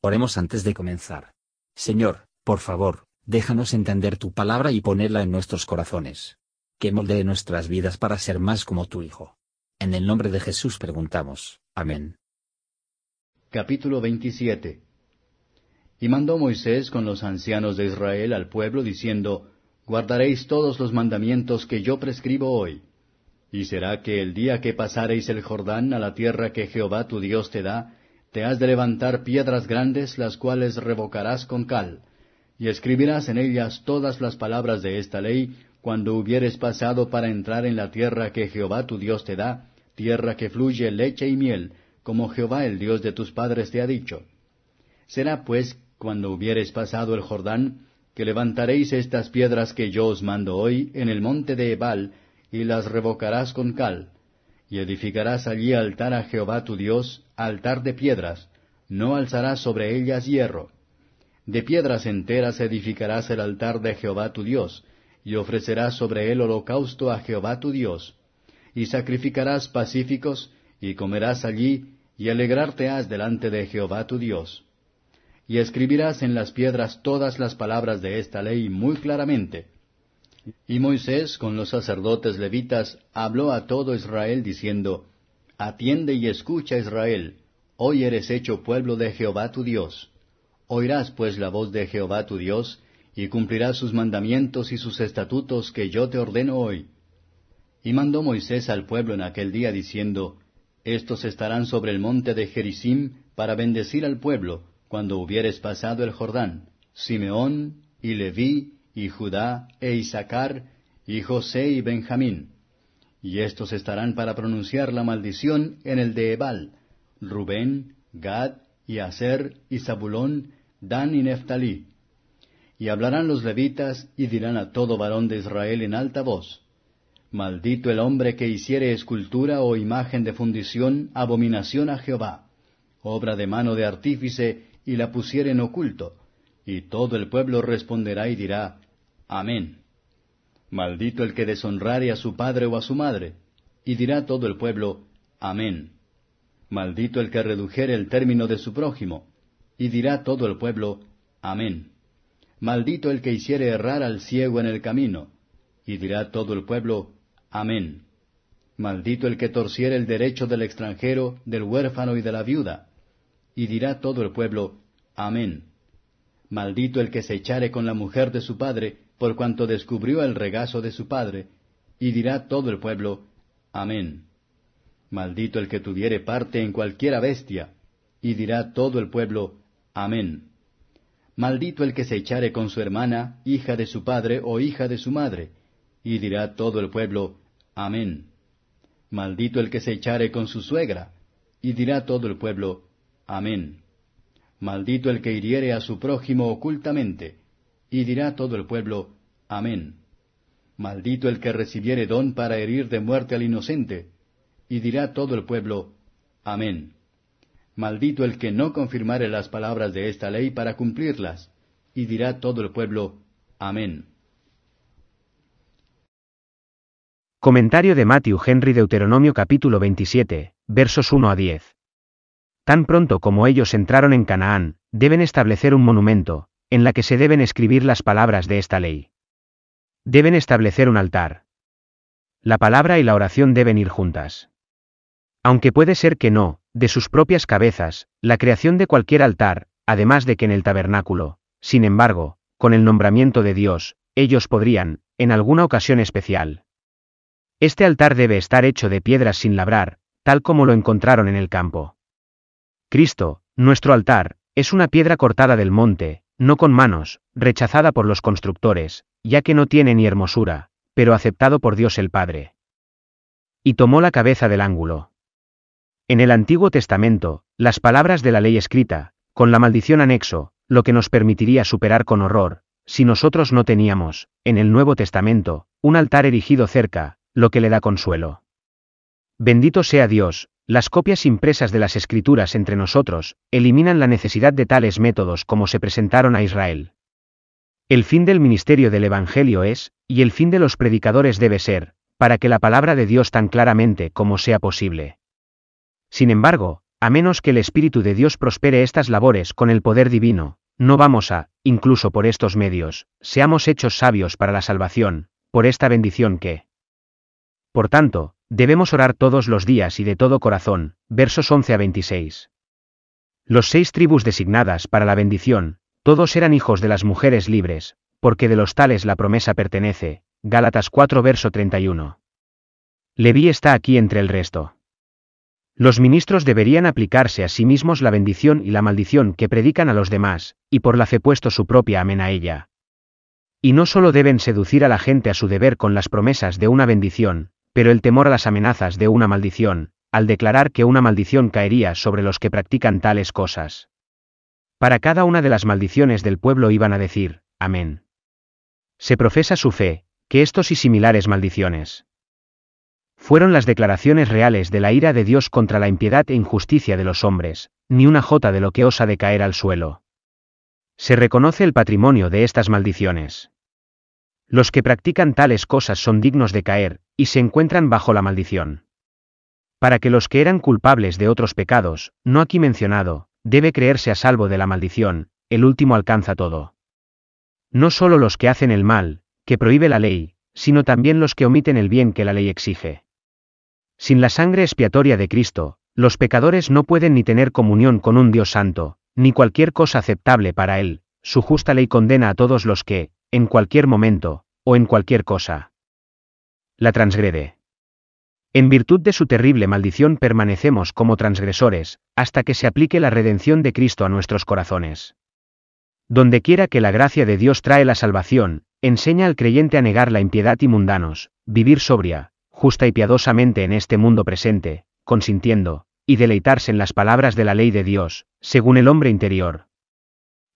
Oremos antes de comenzar. Señor, por favor, déjanos entender tu palabra y ponerla en nuestros corazones. Que moldee nuestras vidas para ser más como tu Hijo. En el nombre de Jesús preguntamos. Amén. Capítulo 27 Y mandó Moisés con los ancianos de Israel al pueblo diciendo, Guardaréis todos los mandamientos que yo prescribo hoy. Y será que el día que pasareis el Jordán a la tierra que Jehová tu Dios te da, te has de levantar piedras grandes, las cuales revocarás con cal, y escribirás en ellas todas las palabras de esta ley, cuando hubieres pasado para entrar en la tierra que Jehová tu Dios te da, tierra que fluye leche y miel, como Jehová el Dios de tus padres te ha dicho. Será pues, cuando hubieres pasado el Jordán, que levantaréis estas piedras que yo os mando hoy en el monte de Ebal, y las revocarás con cal, y edificarás allí altar a Jehová tu Dios, altar de piedras, no alzarás sobre ellas hierro. De piedras enteras edificarás el altar de Jehová tu Dios, y ofrecerás sobre él holocausto a Jehová tu Dios. Y sacrificarás pacíficos, y comerás allí, y alegrarte has delante de Jehová tu Dios. Y escribirás en las piedras todas las palabras de esta ley muy claramente, y Moisés con los sacerdotes levitas habló a todo Israel diciendo, Atiende y escucha Israel, hoy eres hecho pueblo de Jehová tu Dios. Oirás pues la voz de Jehová tu Dios, y cumplirás sus mandamientos y sus estatutos que yo te ordeno hoy. Y mandó Moisés al pueblo en aquel día diciendo, Estos estarán sobre el monte de Gerizim para bendecir al pueblo, cuando hubieres pasado el Jordán, Simeón y Leví y Judá, e Isaacar, y José y Benjamín. Y estos estarán para pronunciar la maldición en el de Ebal, Rubén, Gad, y Aser, y Zabulón, Dan y Neftalí. Y hablarán los levitas, y dirán a todo varón de Israel en alta voz, Maldito el hombre que hiciere escultura o imagen de fundición, abominación a Jehová, obra de mano de artífice, y la pusiere en oculto. Y todo el pueblo responderá y dirá, Amén. Maldito el que deshonrare a su padre o a su madre. Y dirá todo el pueblo, Amén. Maldito el que redujere el término de su prójimo. Y dirá todo el pueblo, Amén. Maldito el que hiciere errar al ciego en el camino. Y dirá todo el pueblo, Amén. Maldito el que torciere el derecho del extranjero, del huérfano y de la viuda. Y dirá todo el pueblo, Amén. Maldito el que se echare con la mujer de su padre, por cuanto descubrió el regazo de su padre, y dirá todo el pueblo, Amén. Maldito el que tuviere parte en cualquiera bestia, y dirá todo el pueblo, Amén. Maldito el que se echare con su hermana, hija de su padre o hija de su madre, y dirá todo el pueblo, Amén. Maldito el que se echare con su suegra, y dirá todo el pueblo, Amén. Maldito el que hiriere a su prójimo ocultamente, y dirá todo el pueblo, Amén. Maldito el que recibiere don para herir de muerte al inocente. Y dirá todo el pueblo, Amén. Maldito el que no confirmare las palabras de esta ley para cumplirlas. Y dirá todo el pueblo, Amén. Comentario de Matthew Henry Deuteronomio capítulo 27, versos 1 a 10. Tan pronto como ellos entraron en Canaán, deben establecer un monumento, en la que se deben escribir las palabras de esta ley. Deben establecer un altar. La palabra y la oración deben ir juntas. Aunque puede ser que no, de sus propias cabezas, la creación de cualquier altar, además de que en el tabernáculo, sin embargo, con el nombramiento de Dios, ellos podrían, en alguna ocasión especial. Este altar debe estar hecho de piedras sin labrar, tal como lo encontraron en el campo. Cristo, nuestro altar, es una piedra cortada del monte, no con manos, rechazada por los constructores, ya que no tiene ni hermosura, pero aceptado por Dios el Padre. Y tomó la cabeza del ángulo. En el Antiguo Testamento, las palabras de la ley escrita, con la maldición anexo, lo que nos permitiría superar con horror, si nosotros no teníamos, en el Nuevo Testamento, un altar erigido cerca, lo que le da consuelo. Bendito sea Dios, las copias impresas de las escrituras entre nosotros, eliminan la necesidad de tales métodos como se presentaron a Israel. El fin del ministerio del Evangelio es, y el fin de los predicadores debe ser, para que la palabra de Dios tan claramente como sea posible. Sin embargo, a menos que el Espíritu de Dios prospere estas labores con el poder divino, no vamos a, incluso por estos medios, seamos hechos sabios para la salvación, por esta bendición que. Por tanto, debemos orar todos los días y de todo corazón, versos 11 a 26. Los seis tribus designadas para la bendición, todos eran hijos de las mujeres libres, porque de los tales la promesa pertenece, Gálatas 4 verso 31. Leví está aquí entre el resto. Los ministros deberían aplicarse a sí mismos la bendición y la maldición que predican a los demás, y por la fe puesto su propia amén a ella. Y no solo deben seducir a la gente a su deber con las promesas de una bendición, pero el temor a las amenazas de una maldición, al declarar que una maldición caería sobre los que practican tales cosas. Para cada una de las maldiciones del pueblo iban a decir, Amén. Se profesa su fe, que estos y similares maldiciones fueron las declaraciones reales de la ira de Dios contra la impiedad e injusticia de los hombres, ni una jota de lo que osa de caer al suelo. Se reconoce el patrimonio de estas maldiciones. Los que practican tales cosas son dignos de caer, y se encuentran bajo la maldición. Para que los que eran culpables de otros pecados, no aquí mencionado, debe creerse a salvo de la maldición, el último alcanza todo. No solo los que hacen el mal, que prohíbe la ley, sino también los que omiten el bien que la ley exige. Sin la sangre expiatoria de Cristo, los pecadores no pueden ni tener comunión con un Dios santo, ni cualquier cosa aceptable para Él, su justa ley condena a todos los que, en cualquier momento, o en cualquier cosa, la transgrede. En virtud de su terrible maldición permanecemos como transgresores, hasta que se aplique la redención de Cristo a nuestros corazones. Donde quiera que la gracia de Dios trae la salvación, enseña al creyente a negar la impiedad y mundanos, vivir sobria, justa y piadosamente en este mundo presente, consintiendo, y deleitarse en las palabras de la ley de Dios, según el hombre interior.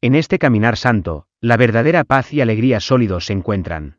En este caminar santo, la verdadera paz y alegría sólidos se encuentran.